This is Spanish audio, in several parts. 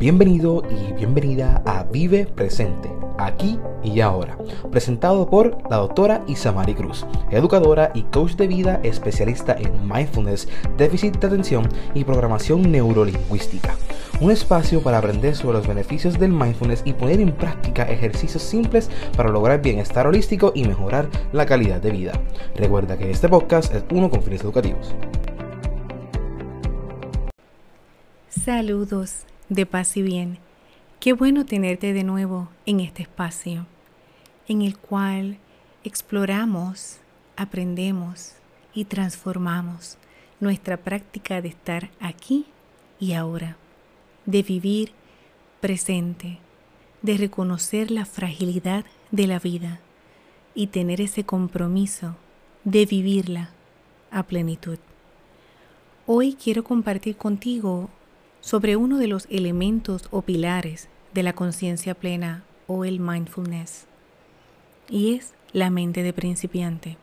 Bienvenido y bienvenida a Vive Presente, aquí y ahora, presentado por la doctora Isamari Cruz, educadora y coach de vida especialista en mindfulness, déficit de atención y programación neurolingüística. Un espacio para aprender sobre los beneficios del mindfulness y poner en práctica ejercicios simples para lograr bienestar holístico y mejorar la calidad de vida. Recuerda que este podcast es uno con fines educativos. Saludos de paz y bien. Qué bueno tenerte de nuevo en este espacio, en el cual exploramos, aprendemos y transformamos nuestra práctica de estar aquí y ahora, de vivir presente, de reconocer la fragilidad de la vida y tener ese compromiso de vivirla a plenitud. Hoy quiero compartir contigo sobre uno de los elementos o pilares de la conciencia plena o el mindfulness, y es la mente de principiante.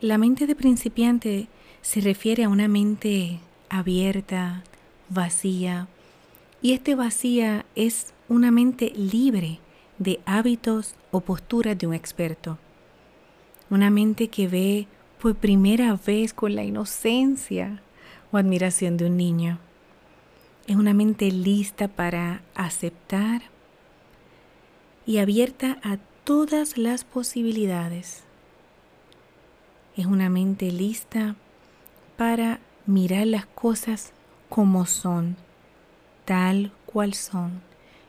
La mente de principiante se refiere a una mente abierta, vacía, y este vacía es una mente libre de hábitos o posturas de un experto. Una mente que ve por primera vez con la inocencia admiración de un niño. Es una mente lista para aceptar y abierta a todas las posibilidades. Es una mente lista para mirar las cosas como son, tal cual son,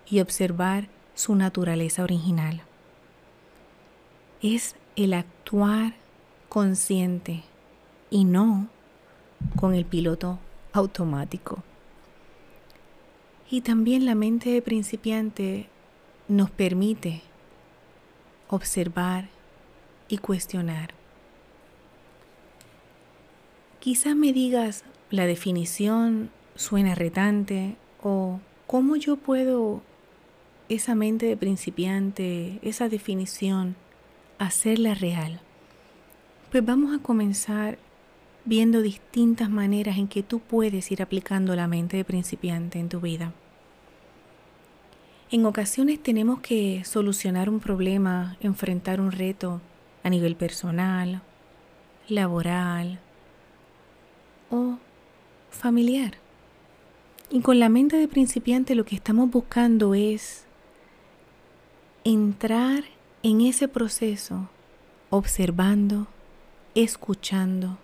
y observar su naturaleza original. Es el actuar consciente y no con el piloto automático. Y también la mente de principiante nos permite observar y cuestionar. Quizás me digas, la definición suena retante o cómo yo puedo esa mente de principiante, esa definición, hacerla real. Pues vamos a comenzar viendo distintas maneras en que tú puedes ir aplicando la mente de principiante en tu vida. En ocasiones tenemos que solucionar un problema, enfrentar un reto a nivel personal, laboral o familiar. Y con la mente de principiante lo que estamos buscando es entrar en ese proceso observando, escuchando,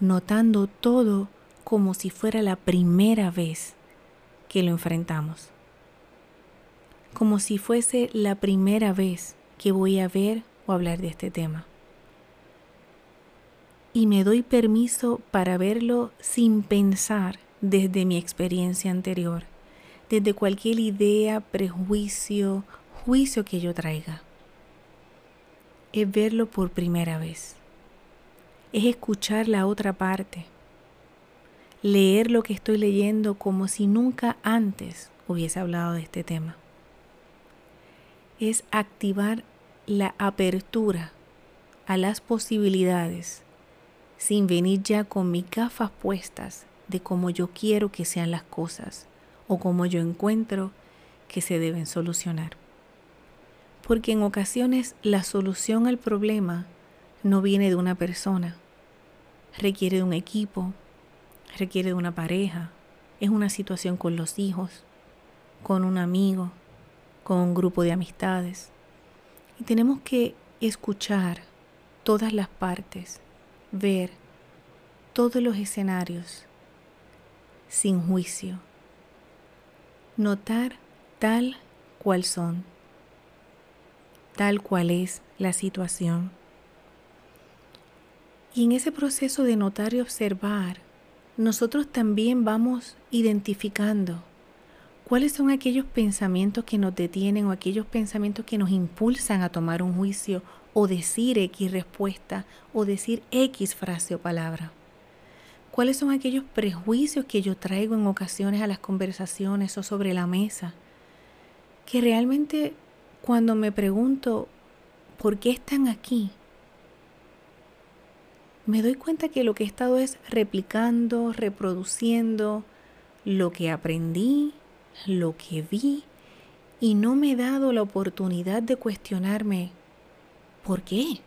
notando todo como si fuera la primera vez que lo enfrentamos. Como si fuese la primera vez que voy a ver o hablar de este tema. Y me doy permiso para verlo sin pensar desde mi experiencia anterior, desde cualquier idea, prejuicio, juicio que yo traiga. Es verlo por primera vez es escuchar la otra parte, leer lo que estoy leyendo como si nunca antes hubiese hablado de este tema. Es activar la apertura a las posibilidades sin venir ya con mis gafas puestas de cómo yo quiero que sean las cosas o cómo yo encuentro que se deben solucionar. Porque en ocasiones la solución al problema no viene de una persona, requiere de un equipo, requiere de una pareja, es una situación con los hijos, con un amigo, con un grupo de amistades. Y tenemos que escuchar todas las partes, ver todos los escenarios sin juicio, notar tal cual son, tal cual es la situación y en ese proceso de notar y observar, nosotros también vamos identificando cuáles son aquellos pensamientos que nos detienen o aquellos pensamientos que nos impulsan a tomar un juicio o decir X respuesta o decir X frase o palabra. ¿Cuáles son aquellos prejuicios que yo traigo en ocasiones a las conversaciones o sobre la mesa? Que realmente cuando me pregunto, ¿por qué están aquí? Me doy cuenta que lo que he estado es replicando, reproduciendo lo que aprendí, lo que vi, y no me he dado la oportunidad de cuestionarme, ¿por qué?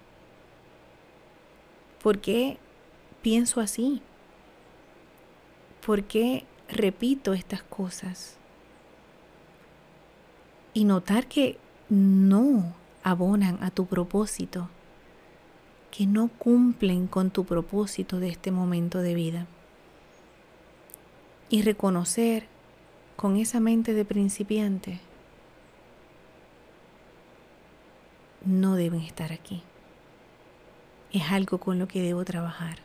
¿Por qué pienso así? ¿Por qué repito estas cosas? Y notar que no abonan a tu propósito, que no cumplen con tu propósito de este momento de vida. Y reconocer con esa mente de principiante, no deben estar aquí. Es algo con lo que debo trabajar.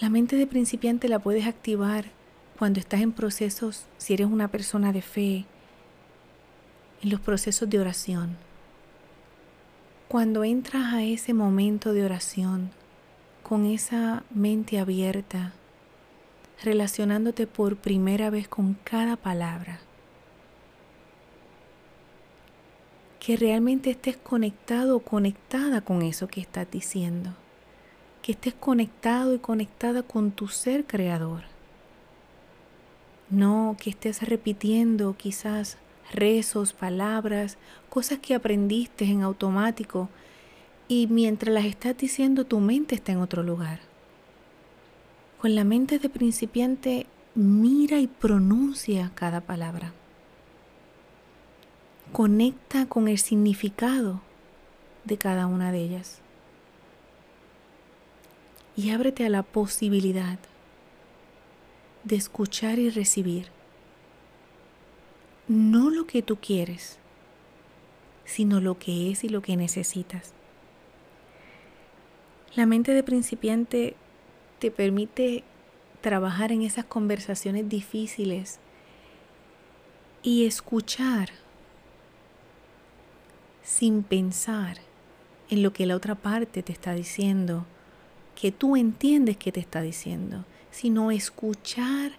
La mente de principiante la puedes activar cuando estás en procesos, si eres una persona de fe, en los procesos de oración. Cuando entras a ese momento de oración con esa mente abierta, relacionándote por primera vez con cada palabra, que realmente estés conectado o conectada con eso que estás diciendo, que estés conectado y conectada con tu ser creador. No que estés repitiendo quizás rezos, palabras, cosas que aprendiste en automático y mientras las estás diciendo tu mente está en otro lugar. Con la mente de principiante mira y pronuncia cada palabra. Conecta con el significado de cada una de ellas. Y ábrete a la posibilidad de escuchar y recibir no lo que tú quieres, sino lo que es y lo que necesitas. La mente de principiante te permite trabajar en esas conversaciones difíciles y escuchar sin pensar en lo que la otra parte te está diciendo, que tú entiendes que te está diciendo, sino escuchar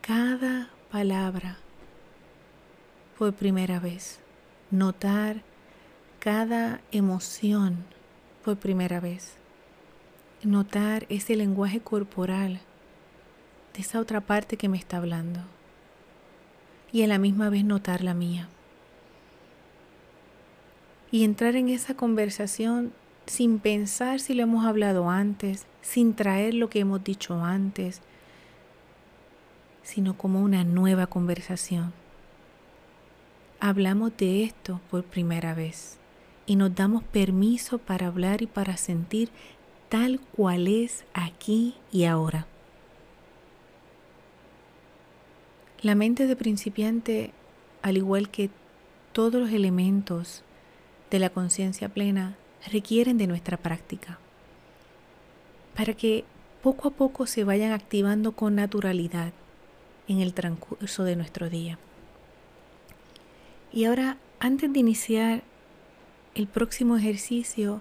cada palabra por primera vez, notar cada emoción por primera vez, notar ese lenguaje corporal de esa otra parte que me está hablando. Y a la misma vez notar la mía. Y entrar en esa conversación sin pensar si lo hemos hablado antes, sin traer lo que hemos dicho antes, sino como una nueva conversación hablamos de esto por primera vez y nos damos permiso para hablar y para sentir tal cual es aquí y ahora. La mente de principiante, al igual que todos los elementos de la conciencia plena, requieren de nuestra práctica para que poco a poco se vayan activando con naturalidad en el transcurso de nuestro día. Y ahora, antes de iniciar el próximo ejercicio,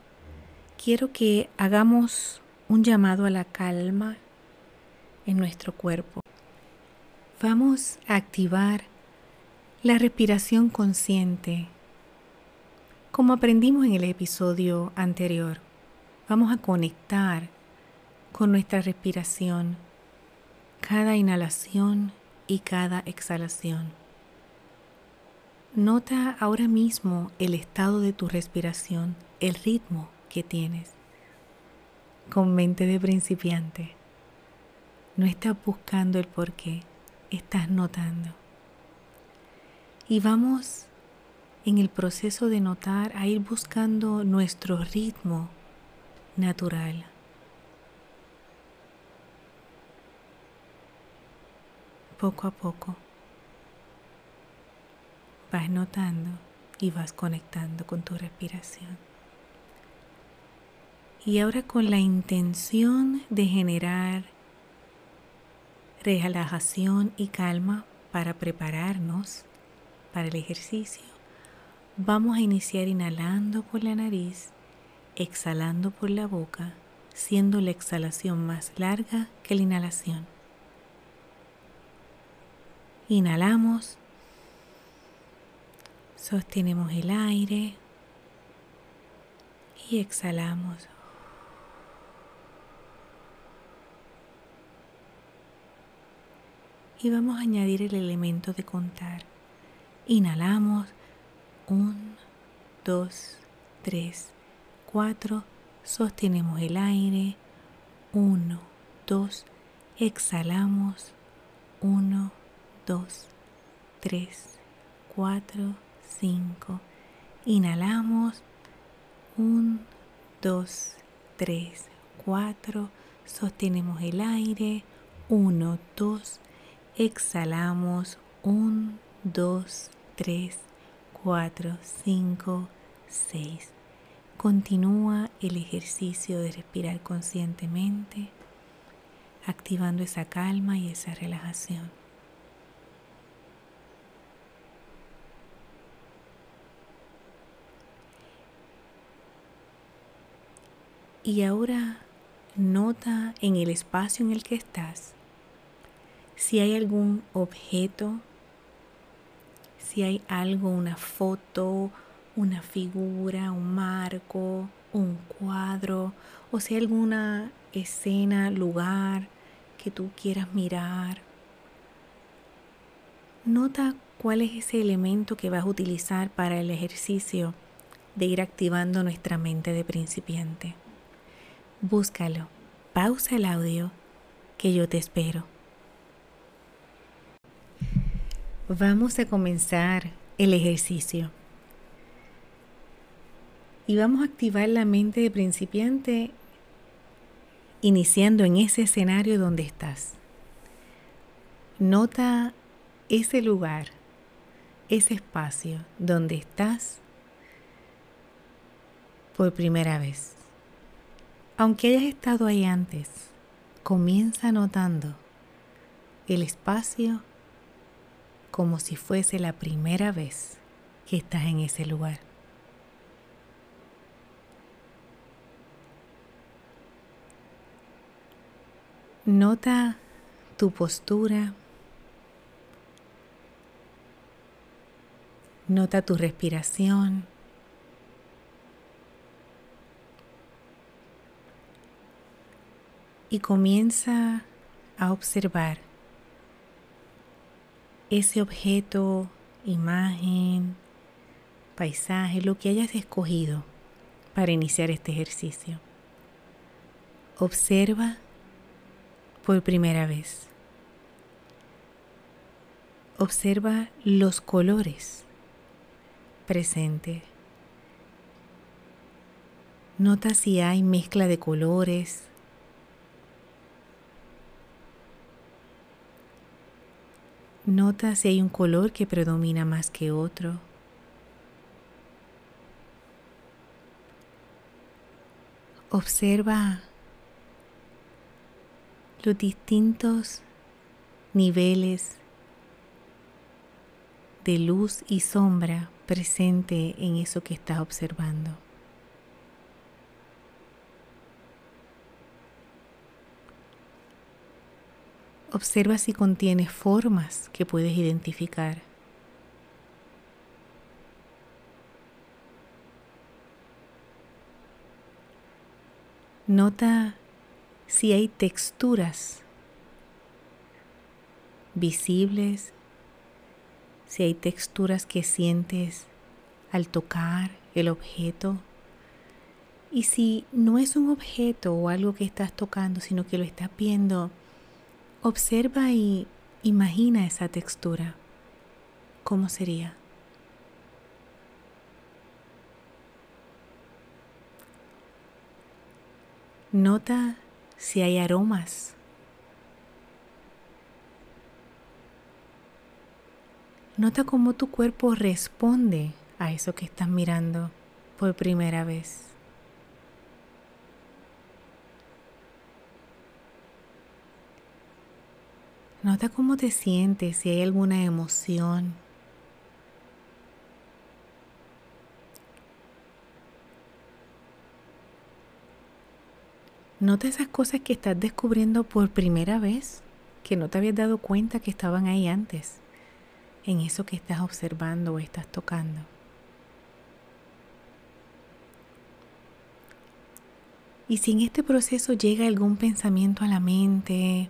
quiero que hagamos un llamado a la calma en nuestro cuerpo. Vamos a activar la respiración consciente. Como aprendimos en el episodio anterior, vamos a conectar con nuestra respiración, cada inhalación y cada exhalación. Nota ahora mismo el estado de tu respiración, el ritmo que tienes. Con mente de principiante. No estás buscando el por qué, estás notando. Y vamos en el proceso de notar a ir buscando nuestro ritmo natural. Poco a poco vas notando y vas conectando con tu respiración. Y ahora con la intención de generar relajación y calma para prepararnos para el ejercicio, vamos a iniciar inhalando por la nariz, exhalando por la boca, siendo la exhalación más larga que la inhalación. Inhalamos Sostenemos el aire y exhalamos. y vamos a añadir el elemento de contar. Inhalamos. 1, 2, 3, 4, sostenemos el aire, 1, 2, exhalamos, 1, 2, 3, 4, 5, inhalamos, 1, 2, 3, 4, sostenemos el aire, 1, 2, exhalamos, 1, 2, 3, 4, 5, 6. Continúa el ejercicio de respirar conscientemente, activando esa calma y esa relajación. Y ahora nota en el espacio en el que estás si hay algún objeto, si hay algo, una foto, una figura, un marco, un cuadro, o si hay alguna escena, lugar que tú quieras mirar. Nota cuál es ese elemento que vas a utilizar para el ejercicio de ir activando nuestra mente de principiante. Búscalo, pausa el audio, que yo te espero. Vamos a comenzar el ejercicio. Y vamos a activar la mente de principiante iniciando en ese escenario donde estás. Nota ese lugar, ese espacio donde estás por primera vez. Aunque hayas estado ahí antes, comienza notando el espacio como si fuese la primera vez que estás en ese lugar. Nota tu postura. Nota tu respiración. Y comienza a observar ese objeto, imagen, paisaje, lo que hayas escogido para iniciar este ejercicio. Observa por primera vez. Observa los colores presentes. Nota si hay mezcla de colores, Nota si hay un color que predomina más que otro. Observa los distintos niveles de luz y sombra presente en eso que estás observando. Observa si contiene formas que puedes identificar. Nota si hay texturas visibles, si hay texturas que sientes al tocar el objeto. Y si no es un objeto o algo que estás tocando, sino que lo estás viendo Observa y imagina esa textura. ¿Cómo sería? Nota si hay aromas. Nota cómo tu cuerpo responde a eso que estás mirando por primera vez. Nota cómo te sientes, si hay alguna emoción. Nota esas cosas que estás descubriendo por primera vez, que no te habías dado cuenta que estaban ahí antes, en eso que estás observando o estás tocando. Y si en este proceso llega algún pensamiento a la mente,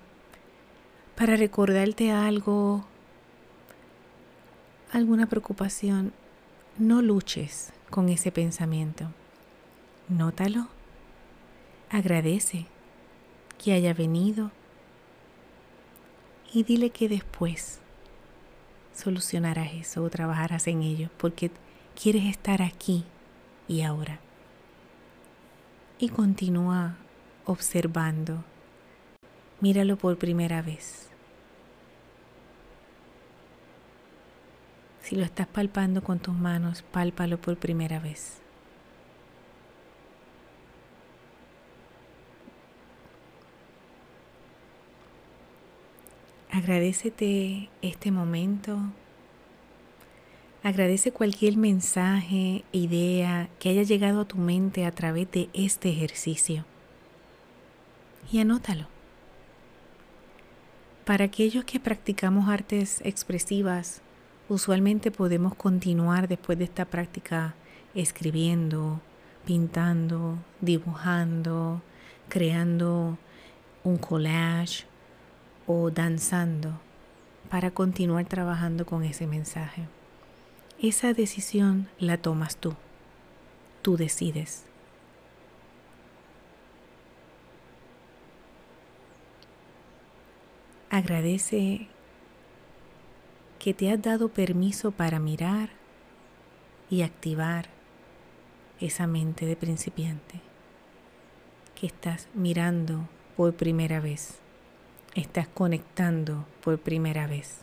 para recordarte algo, alguna preocupación, no luches con ese pensamiento. Nótalo. Agradece que haya venido y dile que después solucionarás eso o trabajarás en ello porque quieres estar aquí y ahora. Y continúa observando. Míralo por primera vez. Si lo estás palpando con tus manos, pálpalo por primera vez. Agradecete este momento. Agradece cualquier mensaje, idea que haya llegado a tu mente a través de este ejercicio. Y anótalo. Para aquellos que practicamos artes expresivas, usualmente podemos continuar después de esta práctica escribiendo, pintando, dibujando, creando un collage o danzando para continuar trabajando con ese mensaje. Esa decisión la tomas tú. Tú decides. Agradece que te has dado permiso para mirar y activar esa mente de principiante que estás mirando por primera vez estás conectando por primera vez.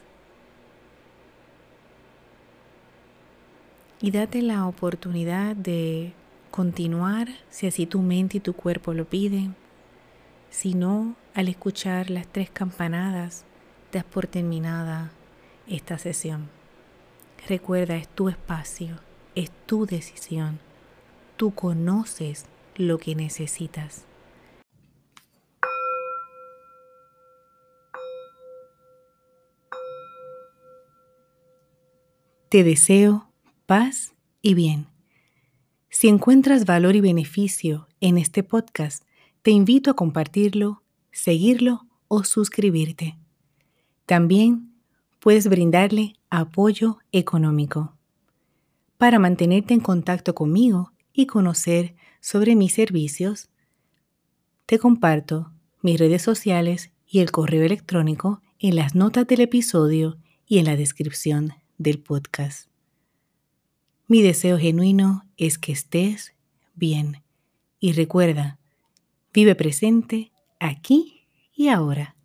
Y date la oportunidad de continuar si así tu mente y tu cuerpo lo piden. Si no, al escuchar las tres campanadas, das por terminada esta sesión. Recuerda, es tu espacio, es tu decisión. Tú conoces lo que necesitas. Te deseo paz y bien. Si encuentras valor y beneficio en este podcast, te invito a compartirlo, seguirlo o suscribirte. También puedes brindarle apoyo económico. Para mantenerte en contacto conmigo y conocer sobre mis servicios, te comparto mis redes sociales y el correo electrónico en las notas del episodio y en la descripción del podcast. Mi deseo genuino es que estés bien y recuerda, vive presente aquí y ahora.